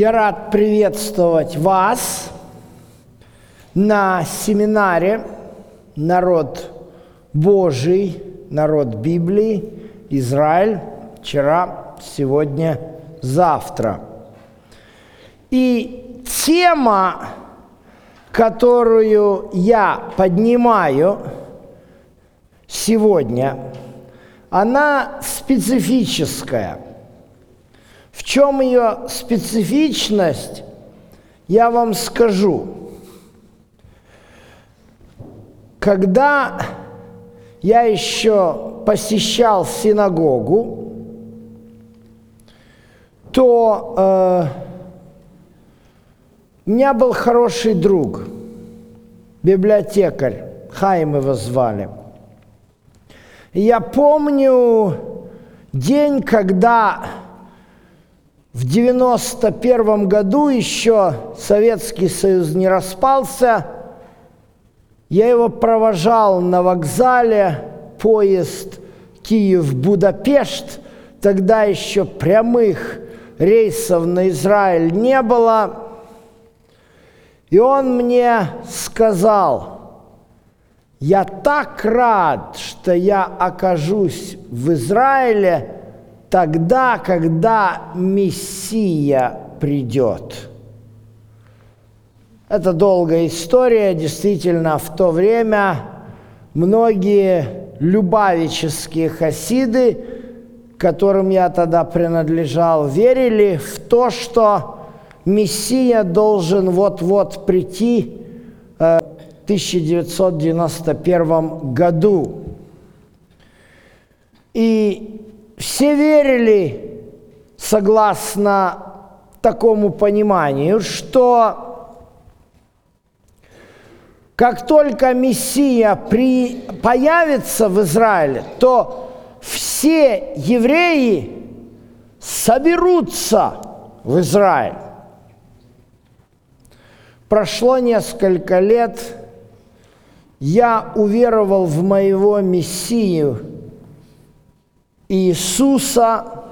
Я рад приветствовать вас на семинаре «Народ Божий», «Народ Библии», «Израиль» вчера, сегодня, завтра. И тема, которую я поднимаю сегодня, она специфическая – в чем ее специфичность, я вам скажу. Когда я еще посещал синагогу, то э, у меня был хороший друг, библиотекарь, Хайм его звали. И я помню день, когда в 91 году еще Советский Союз не распался. Я его провожал на вокзале, поезд Киев-Будапешт. Тогда еще прямых рейсов на Израиль не было. И он мне сказал, я так рад, что я окажусь в Израиле – тогда, когда Мессия придет. Это долгая история. Действительно, в то время многие любавические хасиды, которым я тогда принадлежал, верили в то, что Мессия должен вот-вот прийти э, в 1991 году. И все верили, согласно такому пониманию, что как только Мессия при, появится в Израиле, то все евреи соберутся в Израиль. Прошло несколько лет, я уверовал в моего Мессию – Иисуса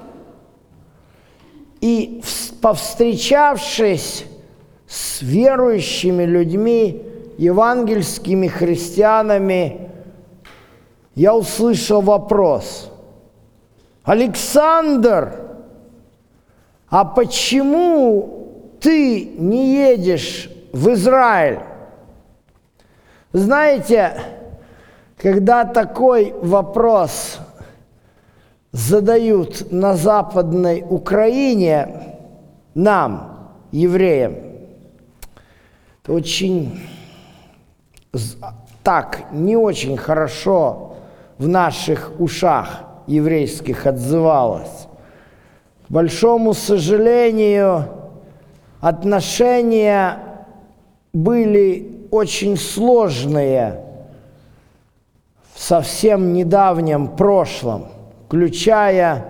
и, повстречавшись с верующими людьми, евангельскими христианами, я услышал вопрос. Александр, а почему ты не едешь в Израиль? Знаете, когда такой вопрос задают на Западной Украине нам, евреям, это очень так, не очень хорошо в наших ушах еврейских отзывалось. К большому сожалению, отношения были очень сложные в совсем недавнем прошлом – включая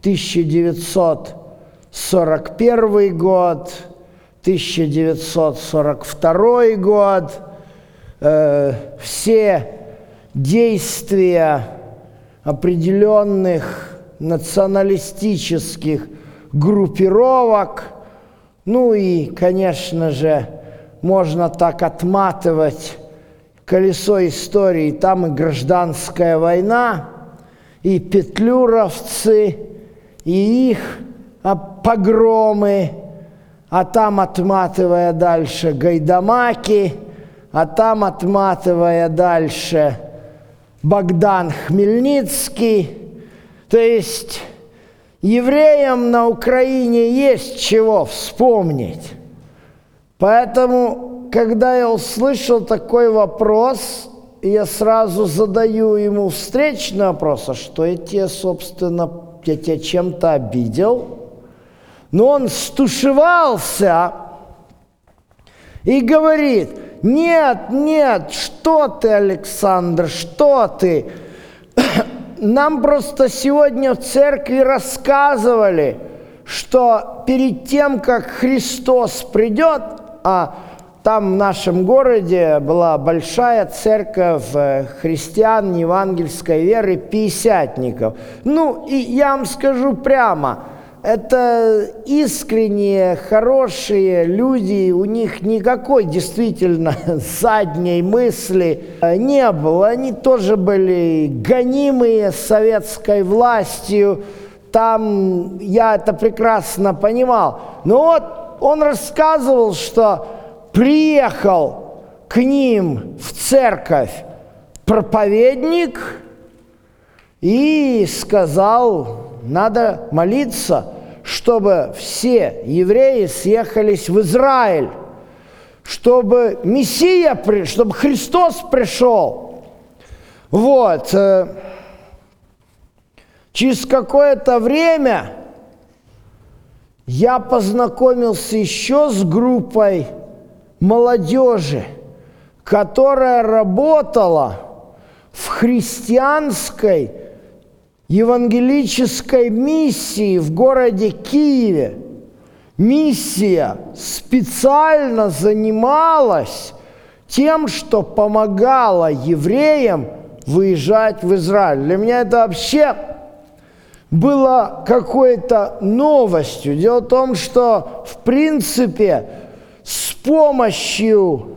1941 год, 1942 год, э, все действия определенных националистических группировок, ну и, конечно же, можно так отматывать колесо истории, там и гражданская война, и петлюровцы, и их а, погромы, а там отматывая дальше гайдамаки, а там отматывая дальше Богдан Хмельницкий. То есть евреям на Украине есть чего вспомнить. Поэтому, когда я услышал такой вопрос, я сразу задаю ему встречный вопрос, а что я тебе, собственно, я тебя чем-то обидел? Но он стушевался и говорит, нет, нет, что ты, Александр, что ты? Нам просто сегодня в церкви рассказывали, что перед тем, как Христос придет, а там в нашем городе была большая церковь э, христиан евангельской веры, пятидесятников. Ну, и я вам скажу прямо, это искренние, хорошие люди, у них никакой действительно задней мысли не было. Они тоже были гонимые советской властью, там я это прекрасно понимал. Но вот он рассказывал, что приехал к ним в церковь проповедник и сказал, надо молиться, чтобы все евреи съехались в Израиль, чтобы Мессия, чтобы Христос пришел. Вот. Э, через какое-то время я познакомился еще с группой молодежи, которая работала в христианской евангелической миссии в городе Киеве. Миссия специально занималась тем, что помогала евреям выезжать в Израиль. Для меня это вообще было какой-то новостью. Дело в том, что в принципе помощью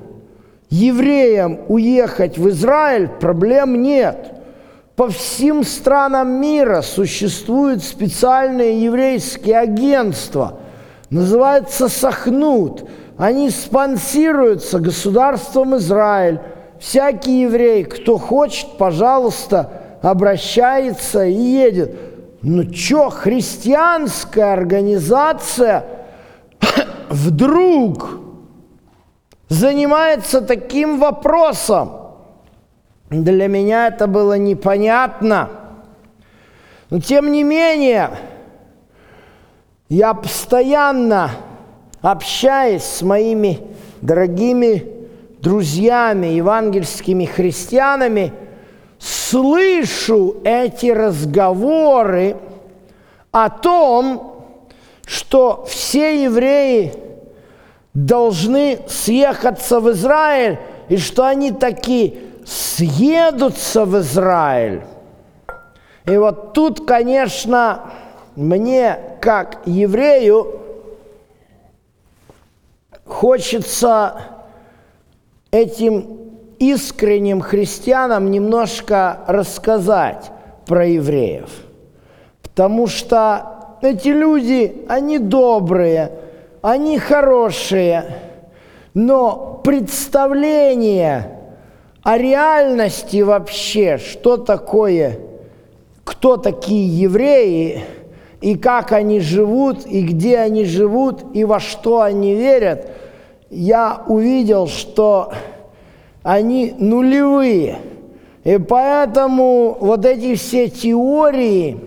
евреям уехать в Израиль проблем нет – по всем странам мира существуют специальные еврейские агентства, называется Сахнут. Они спонсируются государством Израиль. Всякий еврей, кто хочет, пожалуйста, обращается и едет. Ну что, христианская организация вдруг занимается таким вопросом – для меня это было непонятно. Но тем не менее, я постоянно общаясь с моими дорогими друзьями, евангельскими христианами, слышу эти разговоры о том, что все евреи должны съехаться в Израиль, и что они такие съедутся в Израиль. И вот тут, конечно, мне, как еврею, хочется этим искренним христианам немножко рассказать про евреев. Потому что эти люди, они добрые, они хорошие, но представление о реальности вообще, что такое, кто такие евреи, и как они живут, и где они живут, и во что они верят, я увидел, что они нулевые. И поэтому вот эти все теории,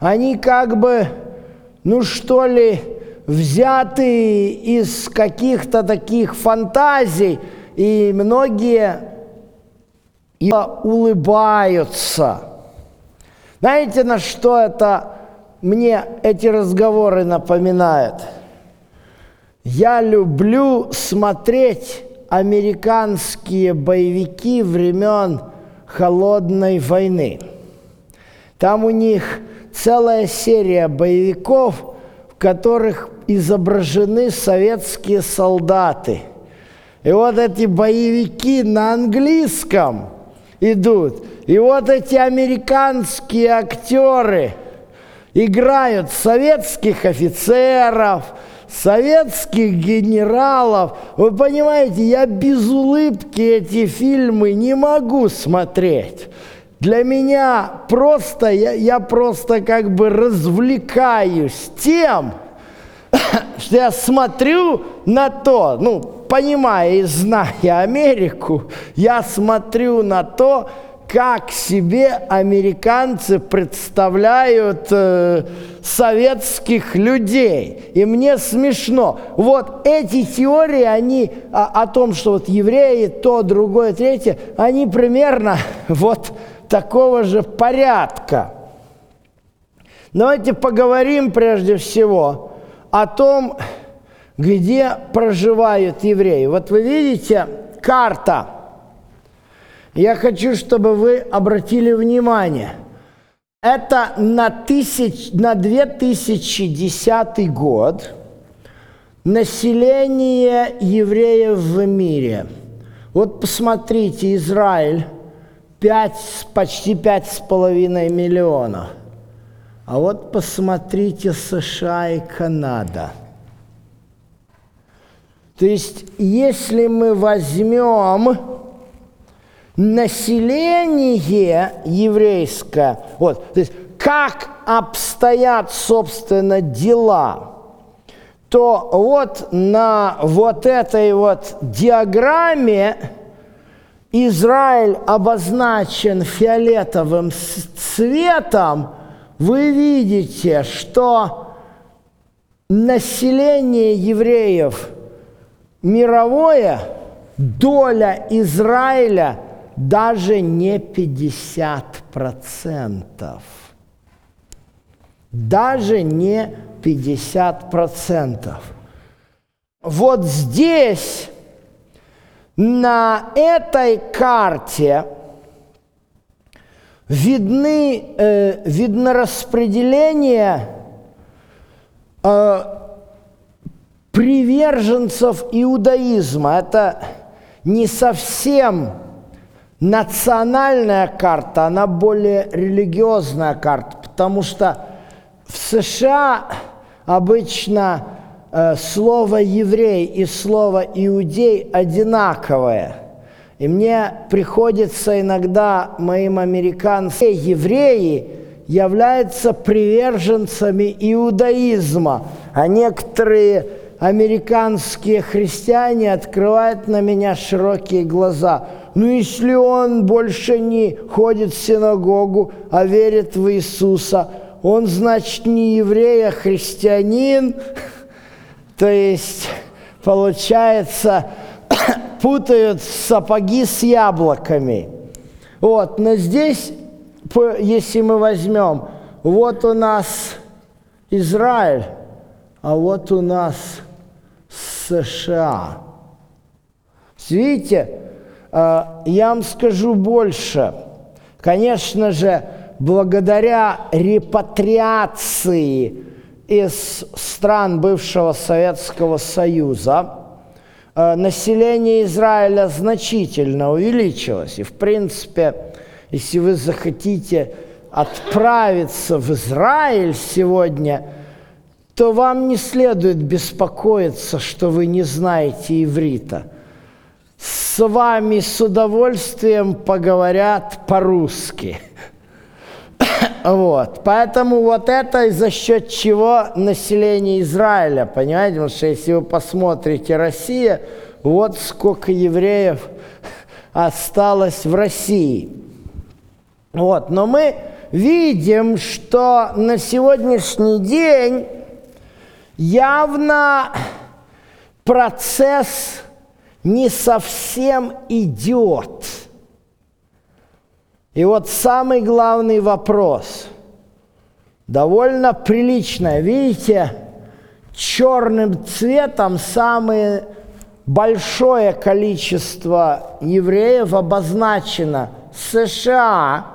они как бы, ну что ли, взяты из каких-то таких фантазий – и многие улыбаются. Знаете, на что это мне эти разговоры напоминают? Я люблю смотреть американские боевики времен Холодной войны. Там у них целая серия боевиков, в которых изображены советские солдаты – и вот эти боевики на английском идут. И вот эти американские актеры играют советских офицеров, советских генералов. Вы понимаете, я без улыбки эти фильмы не могу смотреть. Для меня просто, я, я просто как бы развлекаюсь тем, что я смотрю на то, ну, понимая и зная Америку, я смотрю на то, как себе американцы представляют э, советских людей. И мне смешно. Вот эти теории, они о, о том, что вот евреи, то, другое, третье, они примерно вот такого же порядка. Давайте поговорим прежде всего о том, где проживают евреи. Вот вы видите карта. Я хочу, чтобы вы обратили внимание. Это на, тысяч, на 2010 год население евреев в мире. Вот посмотрите, Израиль 5, почти пять с половиной миллионов. А вот посмотрите США и Канада. То есть, если мы возьмем население еврейское, вот, то есть как обстоят, собственно, дела, то вот на вот этой вот диаграмме Израиль обозначен фиолетовым цветом, вы видите, что население евреев мировое, доля Израиля – даже не 50%. Даже не 50%. Вот здесь, на этой карте, видны, э, видно распределение э, приверженцев иудаизма. Это не совсем национальная карта, она более религиозная карта, потому что в США обычно э, слово еврей и слово иудей одинаковое. И мне приходится иногда моим американским евреи являются приверженцами иудаизма, а некоторые американские христиане открывают на меня широкие глаза – ну, если он больше не ходит в синагогу, а верит в Иисуса, он, значит, не еврей, а христианин. То есть, получается, путают сапоги с яблоками. Вот, но здесь, если мы возьмем, вот у нас Израиль, а вот у нас США. Видите, а, я вам скажу больше. Конечно же, благодаря репатриации из стран бывшего Советского Союза население Израиля значительно увеличилось. И, в принципе, если вы захотите отправиться в Израиль сегодня, то вам не следует беспокоиться, что вы не знаете иврита – с вами с удовольствием поговорят по-русски. Вот. Поэтому вот это за счет чего население Израиля, понимаете? Потому что если вы посмотрите Россия, вот сколько евреев осталось в России. Вот. Но мы видим, что на сегодняшний день явно процесс не совсем идет. И вот самый главный вопрос, довольно приличный. Видите, черным цветом самое большое количество евреев обозначено США.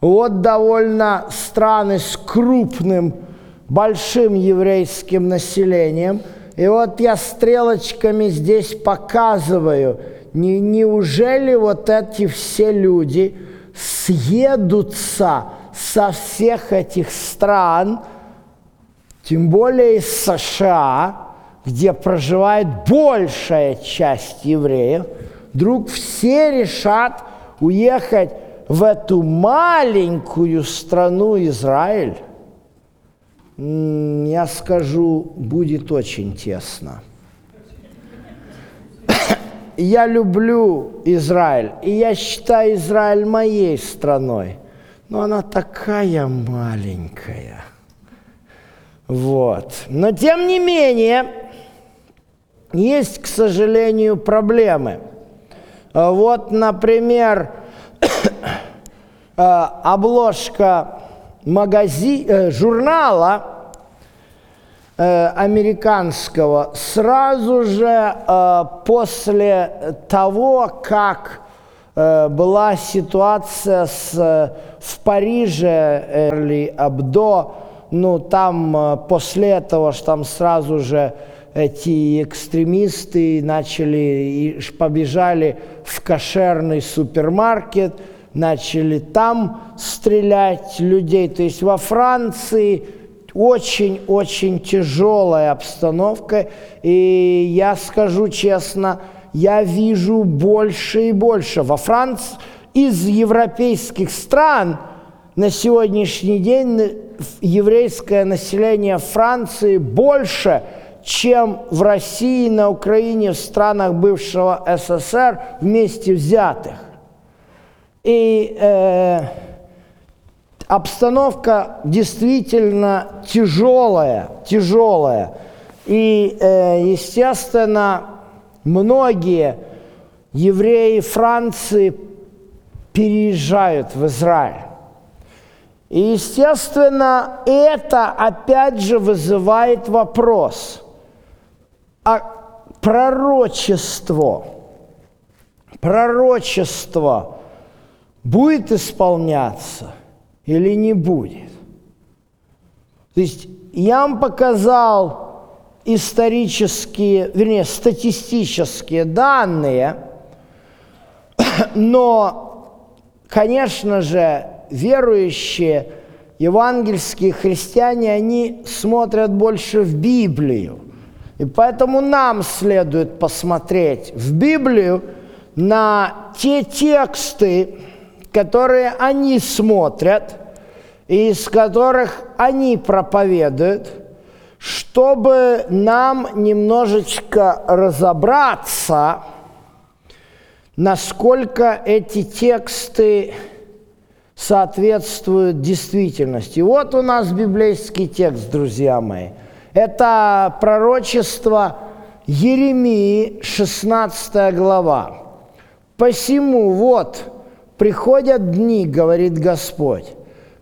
Вот довольно страны с крупным, большим еврейским населением – и вот я стрелочками здесь показываю, не, неужели вот эти все люди съедутся со всех этих стран, тем более из США, где проживает большая часть евреев, вдруг все решат уехать в эту маленькую страну Израиль я скажу, будет очень тесно. Я люблю Израиль, и я считаю Израиль моей страной, но она такая маленькая. Вот. Но тем не менее, есть, к сожалению, проблемы. Вот, например, э, обложка магази, э, журнала американского сразу же э, после того, как э, была ситуация с, э, в Париже, Эрли Абдо, ну там э, после этого, что там сразу же эти экстремисты начали и побежали в кошерный супермаркет, начали там стрелять людей. То есть во Франции очень-очень тяжелая обстановка. И я скажу честно, я вижу больше и больше. Во Франции из европейских стран на сегодняшний день еврейское население Франции больше, чем в России, на Украине, в странах бывшего СССР вместе взятых. И э, обстановка действительно тяжелая, тяжелая. И, э, естественно, многие евреи Франции переезжают в Израиль. И, естественно, это опять же вызывает вопрос, а пророчество, пророчество будет исполняться или не будет? То есть я вам показал исторические, вернее, статистические данные, но, конечно же, верующие евангельские христиане, они смотрят больше в Библию. И поэтому нам следует посмотреть в Библию на те тексты, которые они смотрят, и из которых они проповедуют, чтобы нам немножечко разобраться, насколько эти тексты соответствуют действительности. Вот у нас библейский текст, друзья мои. Это пророчество Еремии, 16 глава. «Посему вот приходят дни, говорит Господь,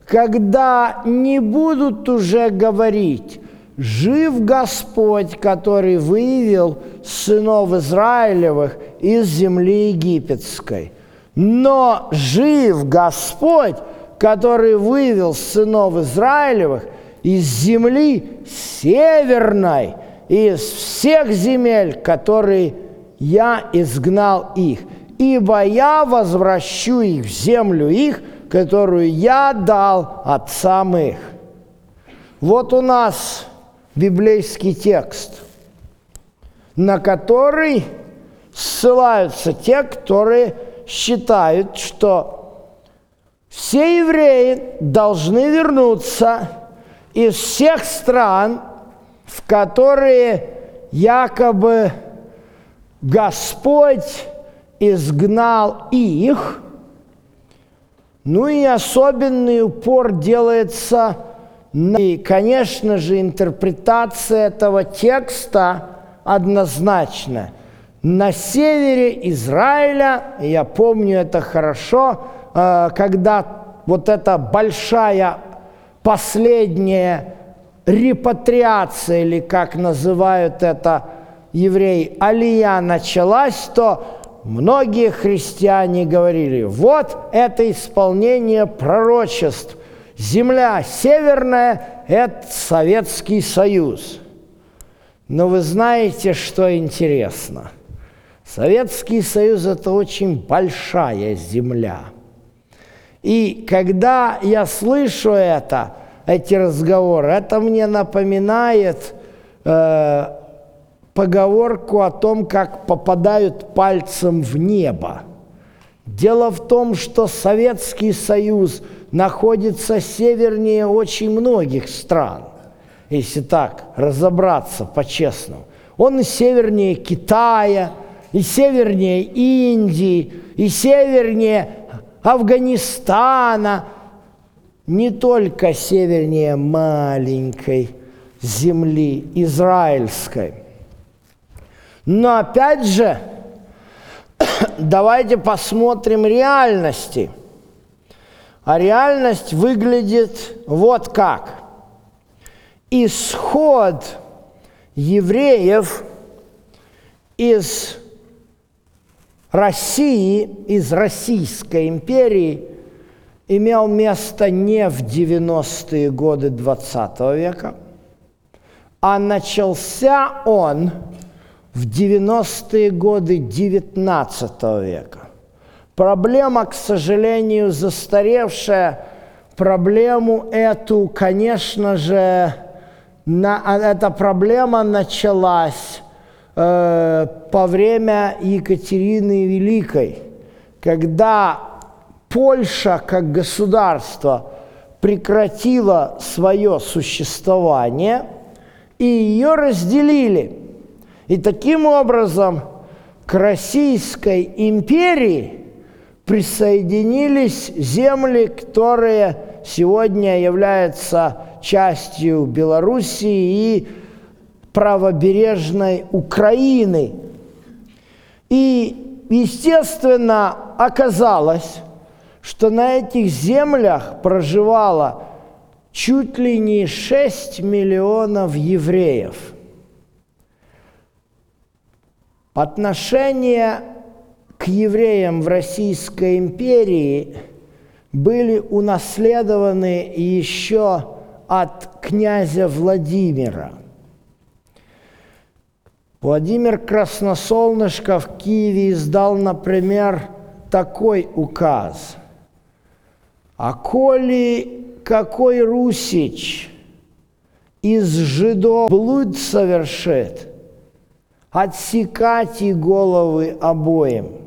когда не будут уже говорить, жив Господь, который вывел сынов Израилевых из земли египетской. Но жив Господь, который вывел сынов Израилевых из земли северной, из всех земель, которые я изгнал их. Ибо я возвращу их в землю их, которую я дал отцам их. Вот у нас библейский текст, на который ссылаются те, которые считают, что все евреи должны вернуться из всех стран, в которые якобы Господь изгнал их, ну и особенный упор делается на, и, конечно же, интерпретация этого текста однозначна – на севере Израиля, я помню это хорошо, э, когда вот эта большая последняя репатриация, или как называют это евреи, алия началась, то многие христиане говорили, вот это исполнение пророчеств. Земля северная – это Советский Союз. Но вы знаете, что интересно – Советский Союз – это очень большая земля. И когда я слышу это, эти разговоры, это мне напоминает э, поговорку о том, как попадают пальцем в небо. Дело в том, что Советский Союз находится севернее очень многих стран, если так разобраться по-честному. Он севернее Китая – и севернее Индии, и севернее Афганистана, не только севернее маленькой земли израильской. Но опять же, давайте посмотрим реальности. А реальность выглядит вот как. Исход евреев из России, из Российской империи, имел место не в 90-е годы 20 века, а начался он в 90-е годы 19 века. Проблема, к сожалению, застаревшая. Проблему эту, конечно же, на, а, эта проблема началась э, по время Екатерины Великой, когда Польша как государство прекратила свое существование, и ее разделили. И таким образом к Российской империи присоединились земли, которые сегодня являются частью Белоруссии и правобережной Украины. И, естественно, оказалось, что на этих землях проживало чуть ли не 6 миллионов евреев. Отношение к евреям в Российской империи были унаследованы еще от князя Владимира. Владимир Красносолнышко в Киеве издал, например, такой указ. «А коли какой русич из жидов блуд совершит, отсекать и головы обоим»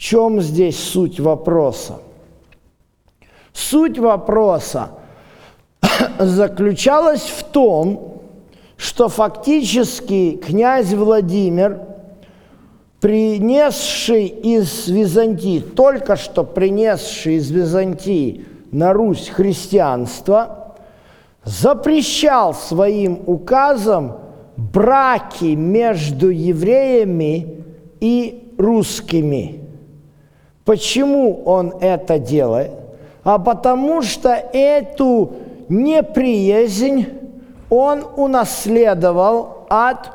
чем здесь суть вопроса? Суть вопроса заключалась в том, что фактически князь Владимир, принесший из Византии, только что принесший из Византии на Русь христианство, запрещал своим указом браки между евреями и русскими – Почему он это делает? А потому что эту неприязнь он унаследовал от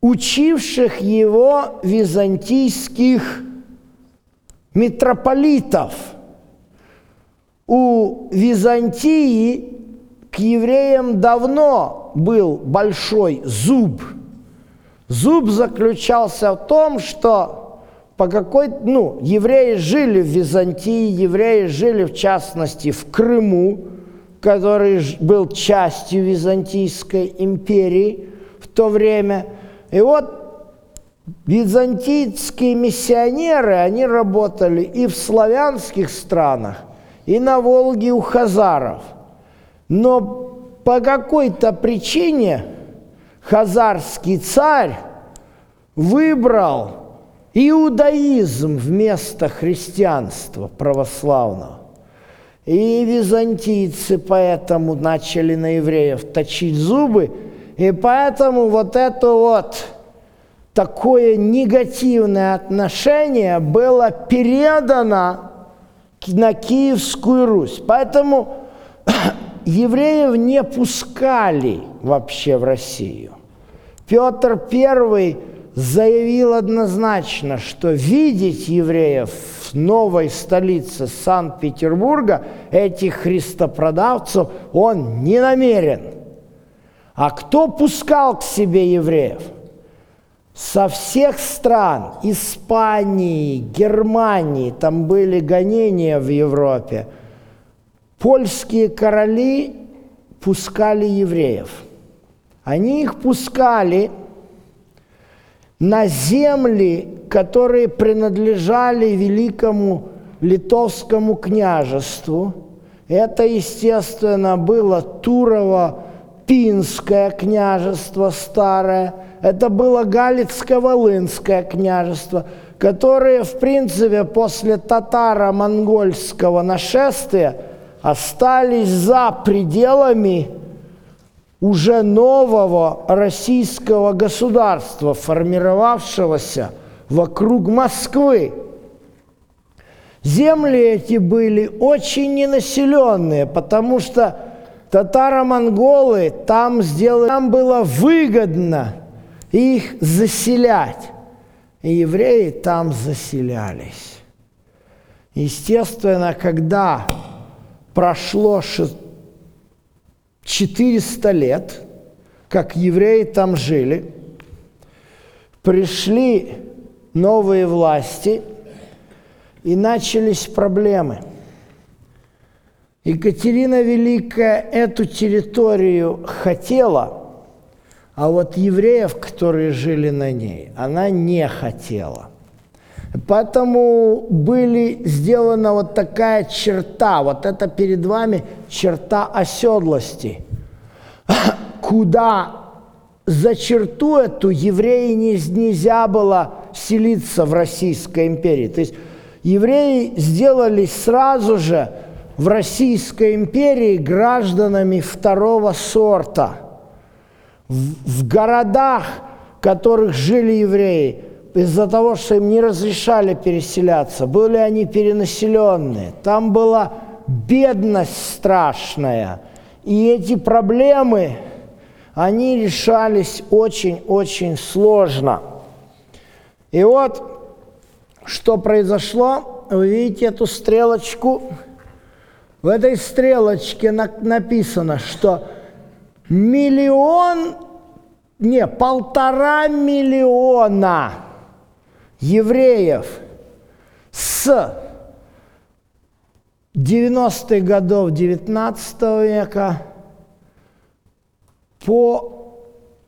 учивших его византийских митрополитов. У Византии к евреям давно был большой зуб. Зуб заключался в том, что по какой, ну, евреи жили в Византии, евреи жили в частности в Крыму, который был частью Византийской империи в то время. И вот византийские миссионеры, они работали и в славянских странах, и на Волге у хазаров. Но по какой-то причине хазарский царь выбрал иудаизм вместо христианства православного. И византийцы поэтому начали на евреев точить зубы, и поэтому вот это вот такое негативное отношение было передано на Киевскую Русь. Поэтому евреев не пускали вообще в Россию. Петр I заявил однозначно, что видеть евреев в новой столице Санкт-Петербурга, этих христопродавцев, он не намерен. А кто пускал к себе евреев? Со всех стран, Испании, Германии, там были гонения в Европе, польские короли пускали евреев. Они их пускали – на земли, которые принадлежали великому литовскому княжеству. Это, естественно, было Турово-Пинское княжество старое, это было Галицко-Волынское княжество, которые, в принципе, после татаро-монгольского нашествия остались за пределами уже нового российского государства, формировавшегося вокруг Москвы. Земли эти были очень ненаселенные, потому что татаро-монголы там сделали, там было выгодно их заселять. и евреи там заселялись. Естественно, когда прошло 400 лет, как евреи там жили, пришли новые власти, и начались проблемы. Екатерина Великая эту территорию хотела – а вот евреев, которые жили на ней, она не хотела. Поэтому были сделана вот такая черта, вот это перед вами черта оседлости, куда за черту эту евреи не, нельзя было селиться в Российской империи. То есть евреи сделались сразу же в Российской империи гражданами второго сорта – в, в городах, в которых жили евреи, из-за того, что им не разрешали переселяться, были они перенаселенные. Там была бедность страшная. И эти проблемы, они решались очень-очень сложно. И вот, что произошло, вы видите эту стрелочку? В этой стрелочке написано, что миллион, не, полтора миллиона евреев с 90-х годов 19 века по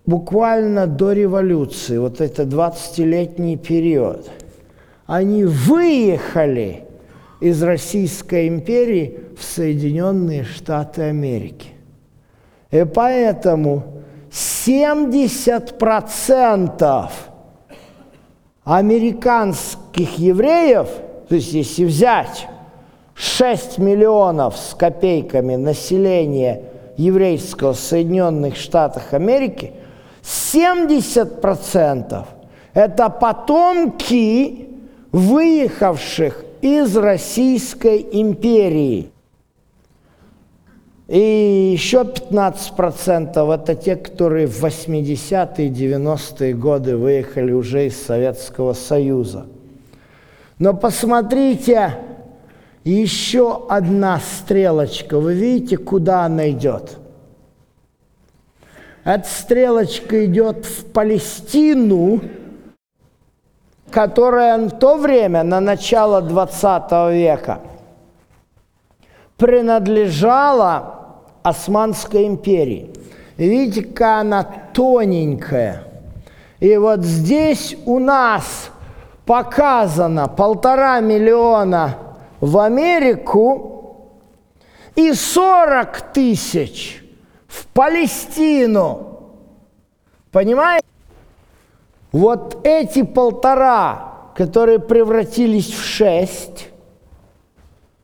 буквально до революции, вот это 20-летний период, они выехали из Российской империи в Соединенные Штаты Америки. И поэтому 70% американских евреев, то есть если взять 6 миллионов с копейками населения еврейского в Соединенных Штатах Америки, 70% это потомки выехавших из Российской империи. И еще 15% это те, которые в 80-е, 90-е годы выехали уже из Советского Союза. Но посмотрите, еще одна стрелочка. Вы видите, куда она идет? Эта стрелочка идет в Палестину, которая в то время, на начало 20 века, принадлежала Османской империи. Видите, какая она тоненькая. И вот здесь у нас показано полтора миллиона в Америку и 40 тысяч в Палестину. Понимаете? Вот эти полтора, которые превратились в шесть,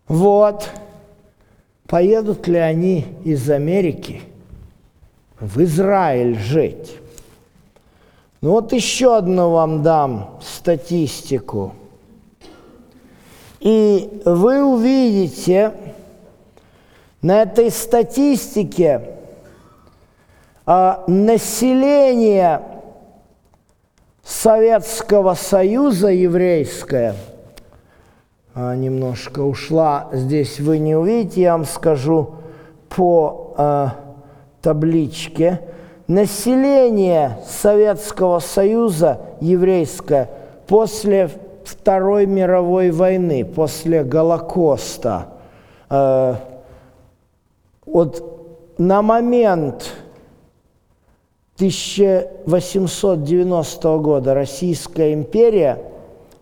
вот – поедут ли они из Америки в Израиль жить. Ну вот еще одну вам дам статистику. И вы увидите на этой статистике а, население Советского Союза еврейское – немножко ушла. Здесь вы не увидите, я вам скажу по э, табличке. Население Советского Союза еврейское после Второй мировой войны, после Голокоста, э, вот на момент 1890 года Российская империя –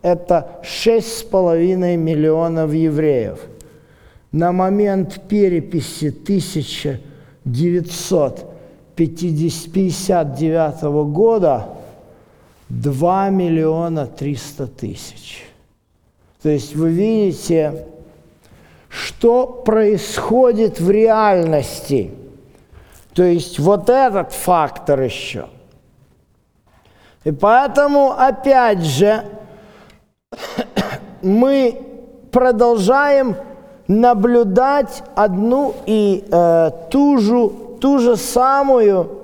это 6,5 миллионов евреев. На момент переписи 1959 года 2 миллиона 300 тысяч. То есть вы видите, что происходит в реальности. То есть вот этот фактор еще. И поэтому, опять же, мы продолжаем наблюдать одну и э, ту, же, ту же самую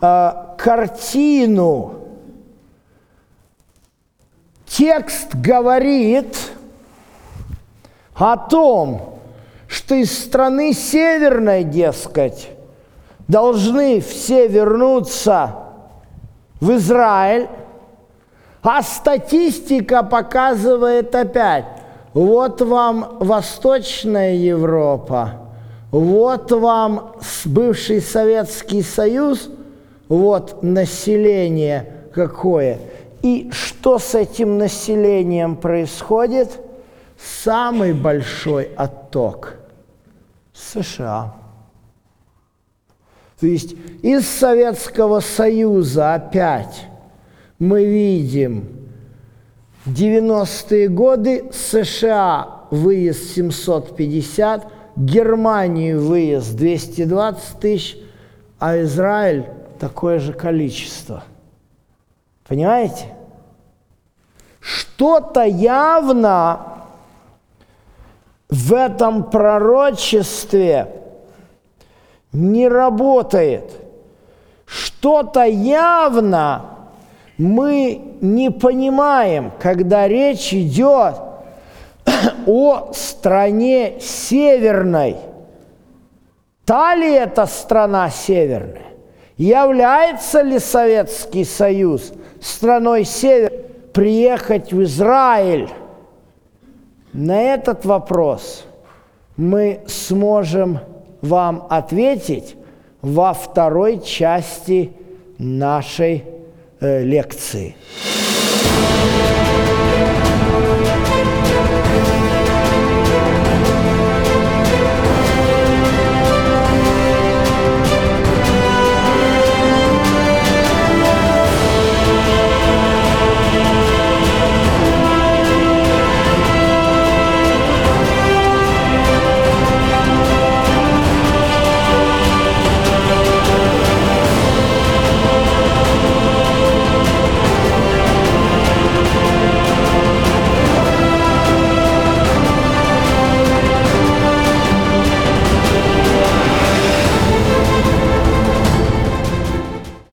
э, картину. Текст говорит о том, что из страны северной, дескать, должны все вернуться в Израиль, а статистика показывает опять, вот вам Восточная Европа, вот вам бывший Советский Союз, вот население какое. И что с этим населением происходит? Самый большой отток – США. То есть из Советского Союза опять мы видим 90-е годы США выезд 750, Германию выезд 220 тысяч, а Израиль такое же количество. Понимаете? Что-то явно в этом пророчестве не работает. Что-то явно мы не понимаем, когда речь идет о стране северной. Та ли это страна северная? Является ли Советский Союз страной север? Приехать в Израиль? На этот вопрос мы сможем вам ответить во второй части нашей лекции.